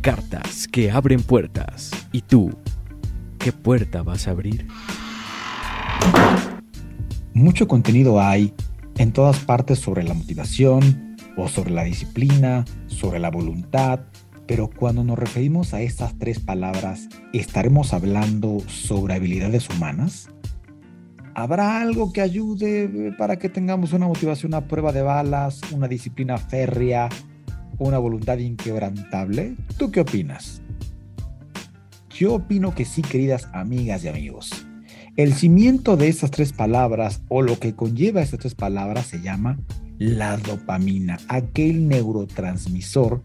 Cartas que abren puertas. ¿Y tú, qué puerta vas a abrir? Mucho contenido hay en todas partes sobre la motivación o sobre la disciplina, sobre la voluntad, pero cuando nos referimos a estas tres palabras, ¿estaremos hablando sobre habilidades humanas? ¿Habrá algo que ayude para que tengamos una motivación a prueba de balas, una disciplina férrea, una voluntad inquebrantable? ¿Tú qué opinas? Yo opino que sí, queridas amigas y amigos. El cimiento de estas tres palabras o lo que conlleva estas tres palabras se llama la dopamina, aquel neurotransmisor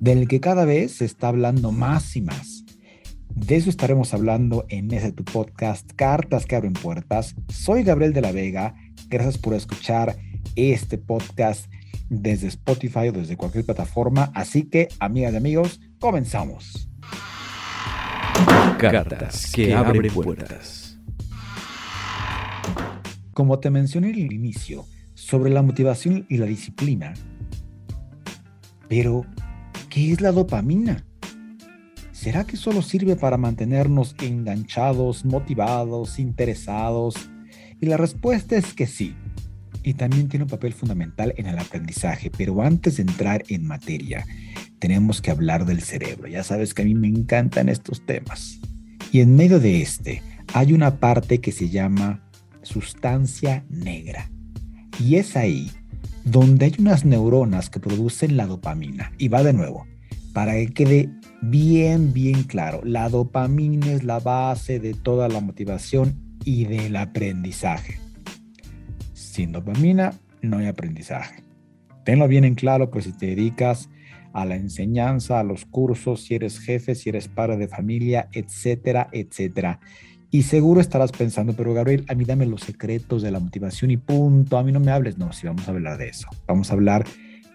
del que cada vez se está hablando más y más. De eso estaremos hablando en ese tu podcast, Cartas que abren puertas. Soy Gabriel de la Vega. Gracias por escuchar este podcast desde Spotify o desde cualquier plataforma. Así que, amigas y amigos, comenzamos. Cartas que abren puertas. Como te mencioné en el inicio, sobre la motivación y la disciplina. Pero, ¿qué es la dopamina? ¿Será que solo sirve para mantenernos enganchados, motivados, interesados? Y la respuesta es que sí y también tiene un papel fundamental en el aprendizaje. Pero antes de entrar en materia, tenemos que hablar del cerebro. Ya sabes que a mí me encantan estos temas. Y en medio de este hay una parte que se llama sustancia negra. Y es ahí donde hay unas neuronas que producen la dopamina. Y va de nuevo, para que quede bien, bien claro, la dopamina es la base de toda la motivación y del aprendizaje. Sin dopamina no hay aprendizaje. Tenlo bien en claro, pues si te dedicas a la enseñanza, a los cursos, si eres jefe, si eres padre de familia, etcétera, etcétera. Y seguro estarás pensando, pero Gabriel, a mí dame los secretos de la motivación y punto, a mí no me hables. No, sí, vamos a hablar de eso. Vamos a hablar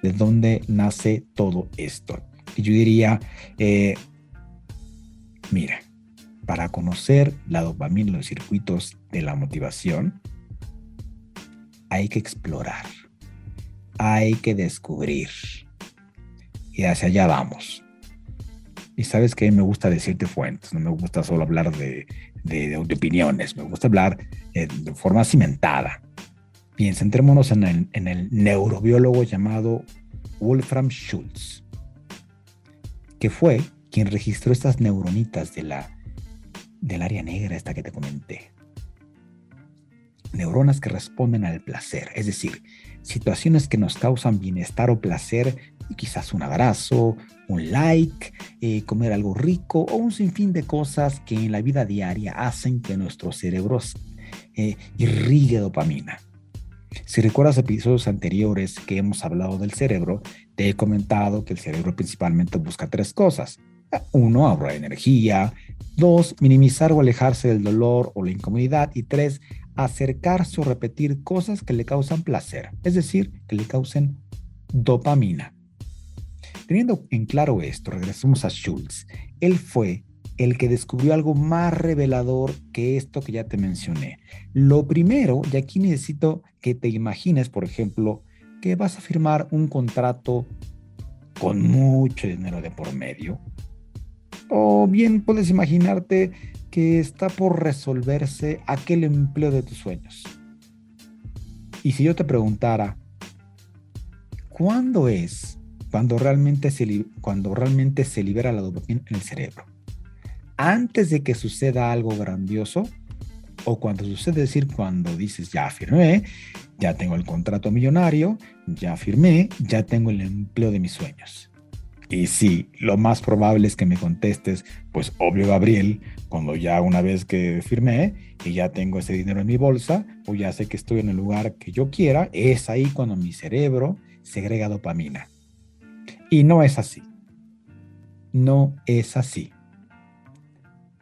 de dónde nace todo esto. Y yo diría, eh, mira, para conocer la dopamina, los circuitos de la motivación, hay que explorar, hay que descubrir. Y hacia allá vamos. Y sabes que me gusta decirte fuentes, no me gusta solo hablar de, de, opiniones, me gusta hablar eh, de forma cimentada. Bien, centrémonos en el, en el neurobiólogo llamado Wolfram Schultz, que fue quien registró estas neuronitas de la, del área negra, esta que te comenté neuronas que responden al placer, es decir, situaciones que nos causan bienestar o placer, quizás un abrazo, un like, eh, comer algo rico o un sinfín de cosas que en la vida diaria hacen que nuestro cerebro eh, irrigue dopamina. Si recuerdas episodios anteriores que hemos hablado del cerebro, te he comentado que el cerebro principalmente busca tres cosas. Uno, ahorrar energía. Dos, minimizar o alejarse del dolor o la incomodidad. Y tres, acercarse o repetir cosas que le causan placer, es decir, que le causen dopamina. Teniendo en claro esto, regresamos a Schultz. Él fue el que descubrió algo más revelador que esto que ya te mencioné. Lo primero, y aquí necesito que te imagines, por ejemplo, que vas a firmar un contrato con mucho dinero de por medio. O bien puedes imaginarte que está por resolverse aquel empleo de tus sueños. Y si yo te preguntara, ¿cuándo es cuando realmente se, cuando realmente se libera la dopamina en el cerebro? ¿Antes de que suceda algo grandioso? ¿O cuando sucede decir cuando dices, ya firmé, ya tengo el contrato millonario, ya firmé, ya tengo el empleo de mis sueños? Y sí, lo más probable es que me contestes, pues obvio Gabriel, cuando ya una vez que firmé y ya tengo ese dinero en mi bolsa o ya sé que estoy en el lugar que yo quiera, es ahí cuando mi cerebro segrega dopamina. Y no es así. no es así.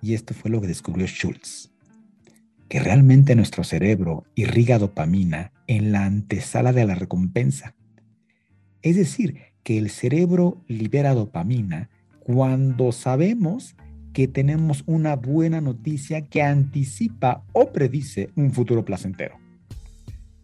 Y esto fue lo que descubrió Schultz, que realmente nuestro cerebro irriga dopamina en la antesala de la recompensa. Es decir, que el cerebro libera dopamina cuando sabemos que tenemos una buena noticia que anticipa o predice un futuro placentero.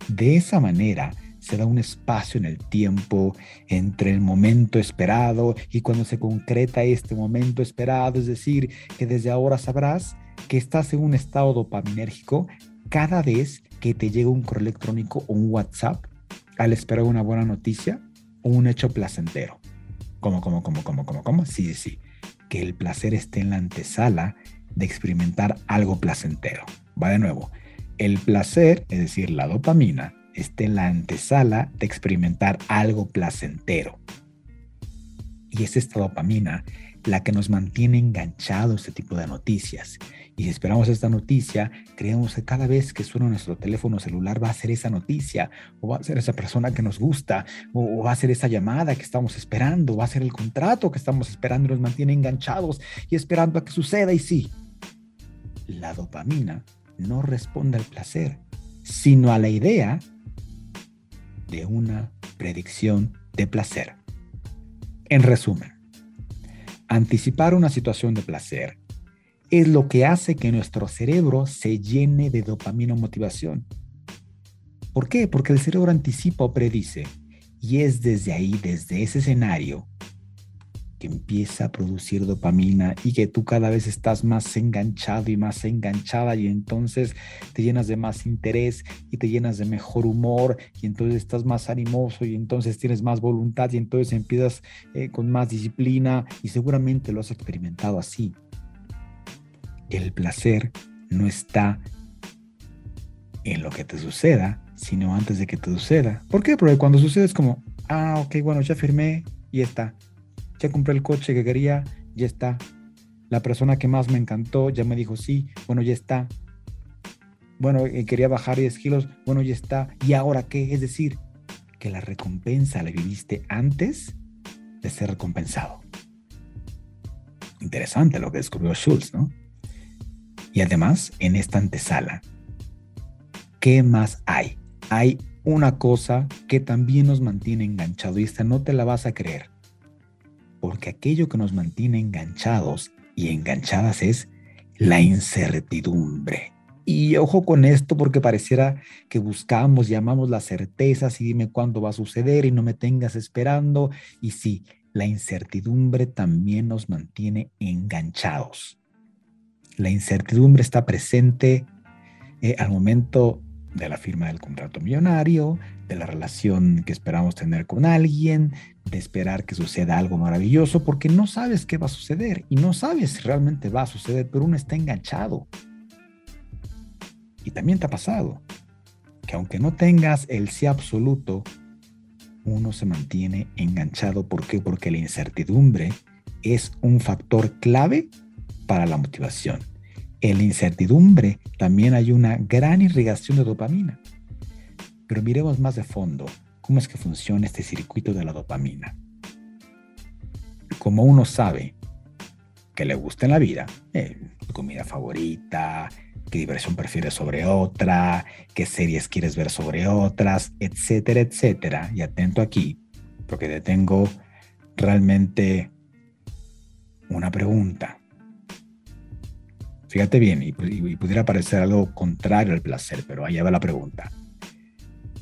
De esa manera, se da un espacio en el tiempo entre el momento esperado y cuando se concreta este momento esperado, es decir, que desde ahora sabrás que estás en un estado dopaminérgico cada vez que te llega un correo electrónico o un WhatsApp al esperar una buena noticia un hecho placentero. ¿Cómo, cómo, cómo, cómo, cómo, cómo? Sí, sí, que el placer esté en la antesala de experimentar algo placentero. Va de nuevo. El placer, es decir, la dopamina, esté en la antesala de experimentar algo placentero. Y es esta dopamina la que nos mantiene enganchados este tipo de noticias. Y si esperamos esta noticia, creemos que cada vez que suena nuestro teléfono celular va a ser esa noticia, o va a ser esa persona que nos gusta, o, va a ser esa llamada que estamos esperando, va a ser el contrato que estamos esperando y nos mantiene enganchados y esperando a que suceda. Y sí, la dopamina no responde al placer, sino a la idea de una predicción de placer. En resumen, anticipar una situación de placer es lo que hace que nuestro cerebro se llene de dopamina o motivación. ¿Por qué? Porque el cerebro anticipa o predice y es desde ahí, desde ese escenario, que empieza a producir dopamina y que tú cada vez estás más enganchado y más enganchada y entonces te llenas de más interés y te llenas de mejor humor y entonces estás más animoso y entonces tienes más voluntad y entonces empiezas eh, con más disciplina y seguramente lo has experimentado así. El placer no está en lo que te suceda, sino antes de que te suceda. ¿Por qué? Porque cuando sucede es como, ah, ok, bueno, ya firmé y está ya compré el coche que quería, ya está. La persona que más me encantó ya me dijo sí, bueno, ya está. Bueno, eh, quería bajar 10 kilos, bueno, ya está. ¿Y ahora qué? Es decir, que la recompensa la viviste antes de ser recompensado. Interesante lo que descubrió Schultz, ¿no? Y además, en esta antesala, ¿qué más hay? Hay una cosa que también nos mantiene enganchado y esta no te la vas a creer porque aquello que nos mantiene enganchados y enganchadas es la incertidumbre. Y ojo con esto porque pareciera que buscamos, llamamos las certezas y dime cuándo va a suceder y no me tengas esperando. Y sí, la incertidumbre también nos mantiene enganchados. La incertidumbre está presente eh, al momento de la firma del contrato millonario, de la relación que esperamos tener con alguien, de esperar que suceda algo maravilloso, porque no sabes qué va a suceder y no sabes si realmente va a suceder, pero uno está enganchado. Y también te ha pasado que aunque no tengas el sí absoluto, uno se mantiene enganchado. ¿Por qué? Porque la incertidumbre es un factor clave para la motivación. En la incertidumbre también hay una gran irrigación de dopamina. Pero miremos más de fondo cómo es que funciona este circuito de la dopamina. Como uno sabe que le gusta en la vida, eh, tu comida favorita, qué diversión prefieres sobre otra, qué series quieres ver sobre otras, etcétera, etcétera. Y atento aquí, porque te tengo realmente una pregunta. Fíjate bien, y, pudiera parecer algo contrario al placer, pero allá va la pregunta.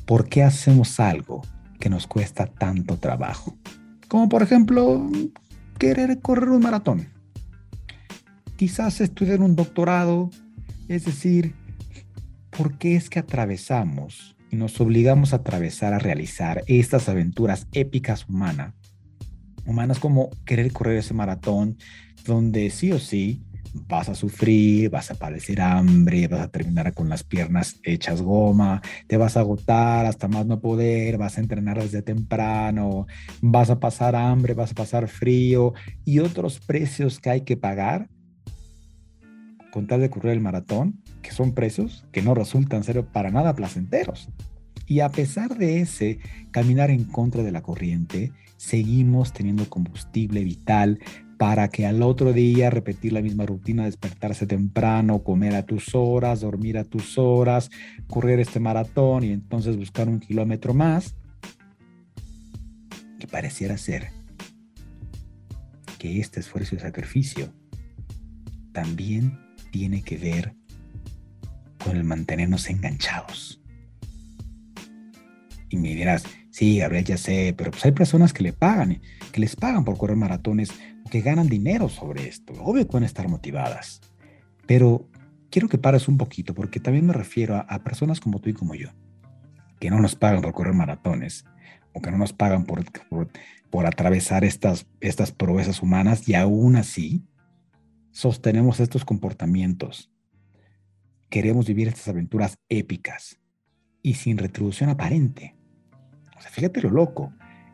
¿Por qué hacemos algo que nos cuesta tanto trabajo? Como por ejemplo, querer correr un maratón. Quizás estudiar un doctorado, es decir, ¿por qué es que atravesamos y nos obligamos a atravesar a realizar estas aventuras épicas humanas? Humanas como querer correr ese maratón, donde sí o sí vas a sufrir, vas a padecer hambre, vas a terminar con las piernas hechas goma, te vas a agotar hasta más no poder, vas a entrenar desde temprano, vas a pasar hambre, vas a pasar frío y otros precios que hay que pagar con tal de correr el maratón, que son precios que no resultan ser para nada placenteros. Y a pesar de ese caminar en contra de la corriente, seguimos teniendo combustible vital para que al otro día repetir la misma rutina, despertarse temprano, comer a tus horas, dormir a tus horas, correr este maratón y entonces buscar un kilómetro más. Y pareciera ser que este esfuerzo y sacrificio también tiene que ver con el mantenernos enganchados. Y me dirás, sí, Gabriel, ya sé, pero pues hay personas que le pagan, que les pagan por correr maratones que ganan dinero sobre esto. Obvio que a estar motivadas. Pero quiero que pares un poquito porque también me refiero a, personas como tú y como yo, que no nos pagan por correr maratones o que no nos pagan por, por, atravesar estas, estas proezas humanas y aún así sostenemos estos comportamientos. Queremos vivir estas aventuras épicas y sin retribución aparente. O sea, fíjate lo loco.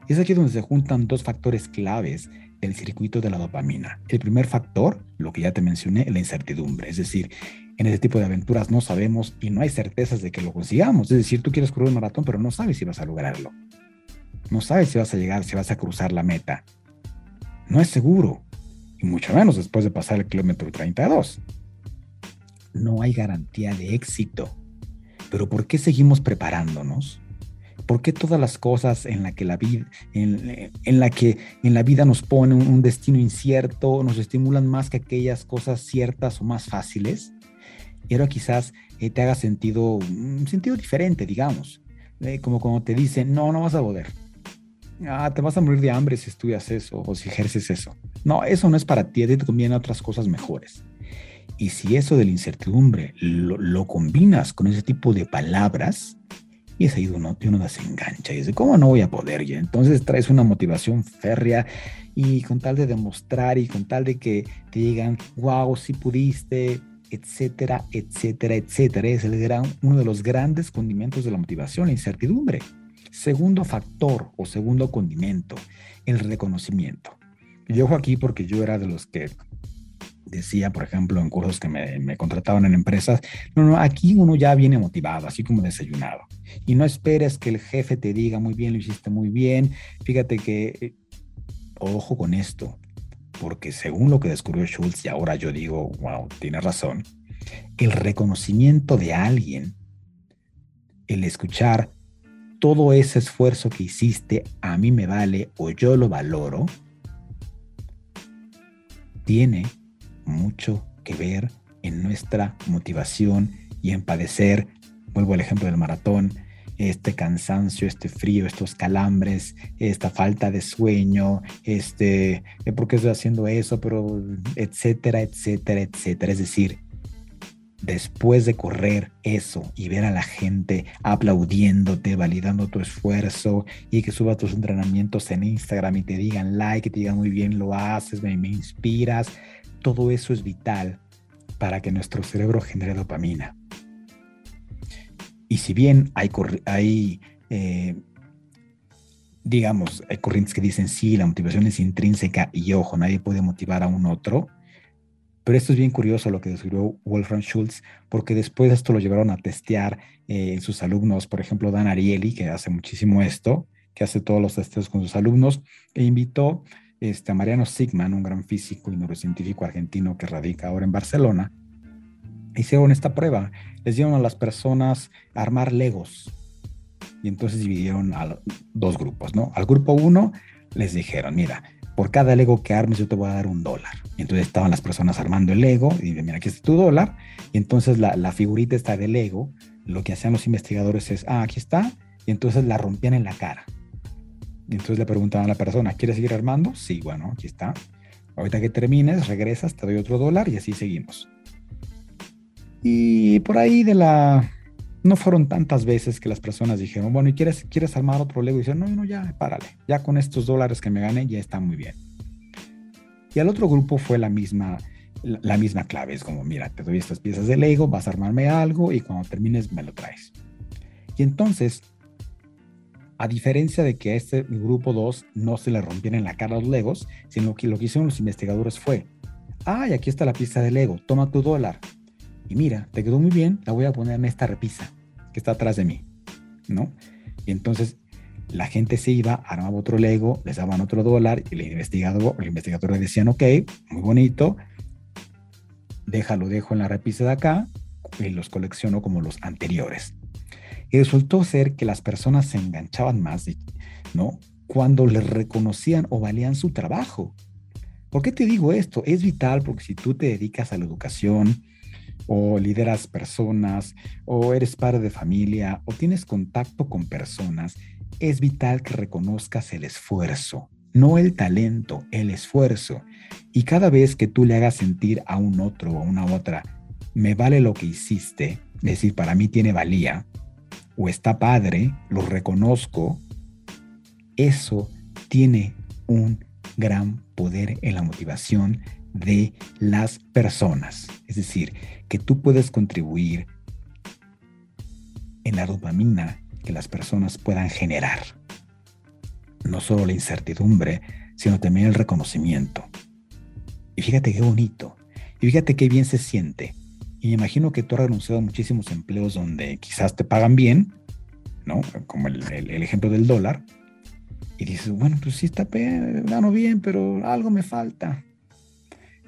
Es aquí donde se juntan dos factores claves el circuito de la dopamina. El primer factor, lo que ya te mencioné, la incertidumbre. Es decir, en ese tipo de aventuras no sabemos y no hay certezas de que lo consigamos. Es decir, tú quieres correr un maratón, pero no sabes si vas a lograrlo. No sabes si vas a llegar, si vas a cruzar la meta. No es seguro. Y mucho menos después de pasar el kilómetro 32. No hay garantía de éxito. Pero ¿por qué seguimos preparándonos? ¿Por qué todas las cosas en la que la vida, en, la que en la vida nos ponen un, destino incierto, nos estimulan más que aquellas cosas ciertas o más fáciles? Y ahora quizás eh, te haga sentido, un sentido diferente, digamos. Eh, como cuando te dicen, no, no vas a poder. Ah, te vas a morir de hambre si estudias eso o si ejerces eso. No, eso no es para ti, a ti te conviene otras cosas mejores. Y si eso de la incertidumbre lo, lo combinas con ese tipo de palabras, y es ahí donde uno, se engancha y dice, ¿cómo no voy a poder? Y entonces traes una motivación férrea y con tal de demostrar y con tal de que te digan, wow, sí pudiste, etcétera, etcétera, etcétera. Es el gran, uno de los grandes condimentos de la motivación, la incertidumbre. Segundo factor o segundo condimento, el reconocimiento. Y ojo aquí porque yo era de los que decía, por ejemplo, en cursos que me, contrataban en empresas, no, no, aquí uno ya viene motivado, así como desayunado. Y no esperes que el jefe te diga, muy bien, lo hiciste muy bien. Fíjate que, eh, ojo con esto, porque según lo que descubrió Schultz, y ahora yo digo, wow, tiene razón, el reconocimiento de alguien, el escuchar todo ese esfuerzo que hiciste, a mí me vale o yo lo valoro, tiene mucho que ver en nuestra motivación y en padecer, vuelvo al ejemplo del maratón, este cansancio, este frío, estos calambres, esta falta de sueño, este, eh, ¿por qué estoy haciendo eso? Pero, etcétera, etcétera, etcétera. Es decir, después de correr eso y ver a la gente aplaudiéndote, validando tu esfuerzo y que suba tus entrenamientos en Instagram y te digan like, y te digan muy bien lo haces, me, me inspiras, todo eso es vital para que nuestro cerebro genere dopamina. Y si bien hay, eh, digamos, hay corrientes que dicen sí, la motivación es intrínseca y ojo, nadie puede motivar a un otro, pero esto es bien curioso lo que describió Wolfram Schultz, porque después esto lo llevaron a testear eh, en sus alumnos, por ejemplo, Dan Ariely, que hace muchísimo esto, que hace todos los testeos con sus alumnos, e invitó este, Mariano Sigman, un gran físico y neurocientífico argentino que radica ahora en Barcelona, hicieron esta prueba. Les dieron a las personas armar legos. Y entonces dividieron a dos grupos, ¿no? Al grupo uno les dijeron, mira, por cada Lego que armes yo te voy a dar un dólar. Y entonces estaban las personas armando el Lego y dicen, mira, aquí está tu dólar. Y entonces la, figurita está de Lego. Lo que hacían los investigadores es, ah, aquí está. Y entonces la rompían en la cara. Y entonces le preguntaban a la persona, ¿quieres seguir armando? Sí, bueno, aquí está. Ahorita que termines, regresas, te doy otro dólar y así seguimos. Y por ahí de la... No fueron tantas veces que las personas dijeron, bueno, ¿y quieres, quieres armar otro Lego? Y dicen, no, no, ya, párale. Ya con estos dólares que me gané, ya está muy bien. Y al otro grupo fue la misma, la misma clave. Es como, mira, te doy estas piezas de Lego, vas a armarme algo y cuando termines me lo traes. Y entonces a diferencia de que a este grupo 2 no se le rompieran la cara los legos, sino que lo que hicieron los investigadores fue, ay, aquí está la pieza de Lego, toma tu dólar. Y mira, te quedó muy bien, la voy a poner en esta repisa que está atrás de mí, ¿no? Y entonces la gente se iba, armaba otro Lego, les daban otro dólar y el investigador, el investigador le decían, ok, muy bonito, déjalo, dejo en la repisa de acá y los colecciono como los anteriores. Y resultó ser que las personas se enganchaban más, ¿no? Cuando les reconocían o valían su trabajo. ¿Por qué te digo esto? Es vital porque si tú te dedicas a la educación, o lideras personas, o eres padre de familia, o tienes contacto con personas, es vital que reconozcas el esfuerzo, no el talento, el esfuerzo. Y cada vez que tú le hagas sentir a un otro o a una otra, me vale lo que hiciste, es decir, para mí tiene valía, o está padre, lo reconozco, eso tiene un gran poder en la motivación de las personas. Es decir, que tú puedes contribuir en la dopamina que las personas puedan generar. No solo la incertidumbre, sino también el reconocimiento. Y fíjate qué bonito. Y fíjate qué bien se siente. Y imagino que tú has renunciado a muchísimos empleos donde quizás te pagan bien, ¿no? Como el, ejemplo del dólar. Y dices, bueno, pues sí está, gano bien, pero algo me falta.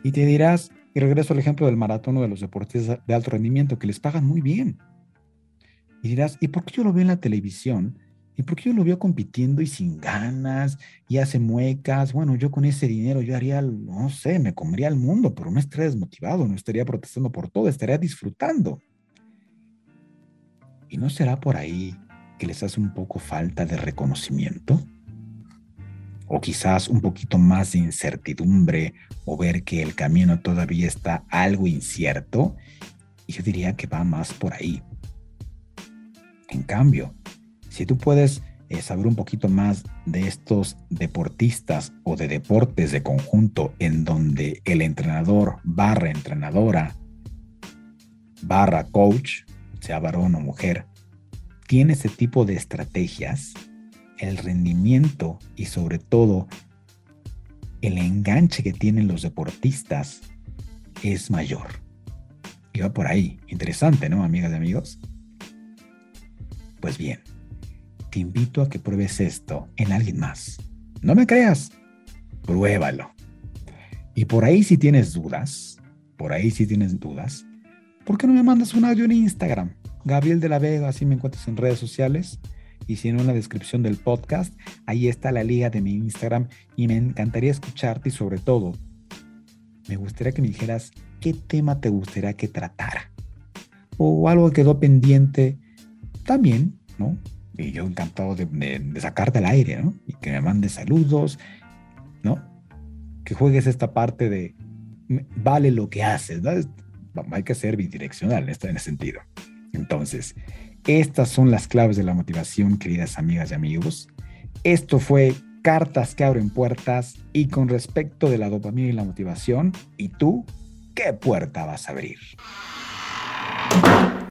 Y te dirás, y regreso al ejemplo del maratón o de los deportistas de alto rendimiento, que les pagan muy bien. Y dirás, ¿y por qué yo lo veo en la televisión? ¿Y por qué yo lo veo compitiendo y sin ganas y hace muecas? Bueno, yo con ese dinero yo haría, no sé, me comería el mundo, pero no estaría desmotivado, no estaría protestando por todo, estaría disfrutando. ¿Y no será por ahí que les hace un poco falta de reconocimiento? O quizás un poquito más de incertidumbre o ver que el camino todavía está algo incierto. Y yo diría que va más por ahí. En cambio, si tú puedes eh, saber un poquito más de estos deportistas o de deportes de conjunto en donde el entrenador barra entrenadora barra coach, sea varón o mujer, tiene ese tipo de estrategias, el rendimiento y sobre todo el enganche que tienen los deportistas es mayor. Y va por ahí. Interesante, ¿no, amigas y amigos? Pues bien, invito a que pruebes esto en alguien más. No me creas, pruébalo. Y por ahí si tienes dudas, por ahí si tienes dudas, ¿por qué no me mandas un audio en Instagram? Gabriel de la Vega, así me encuentras en redes sociales. Y si en la descripción del podcast, ahí está la liga de mi Instagram y me encantaría escucharte y sobre todo, me gustaría que me dijeras qué tema te gustaría que tratara. O algo que quedó pendiente también, ¿no? Y yo encantado de, sacarte al aire, ¿no? Y que me mandes saludos, ¿no? Que juegues esta parte de vale lo que haces, ¿no? Hay que ser bidireccional en este sentido. Entonces, estas son las claves de la motivación, queridas amigas y amigos. Esto fue Cartas que abren puertas y con respecto de la dopamina y la motivación, ¿y tú qué puerta vas a abrir?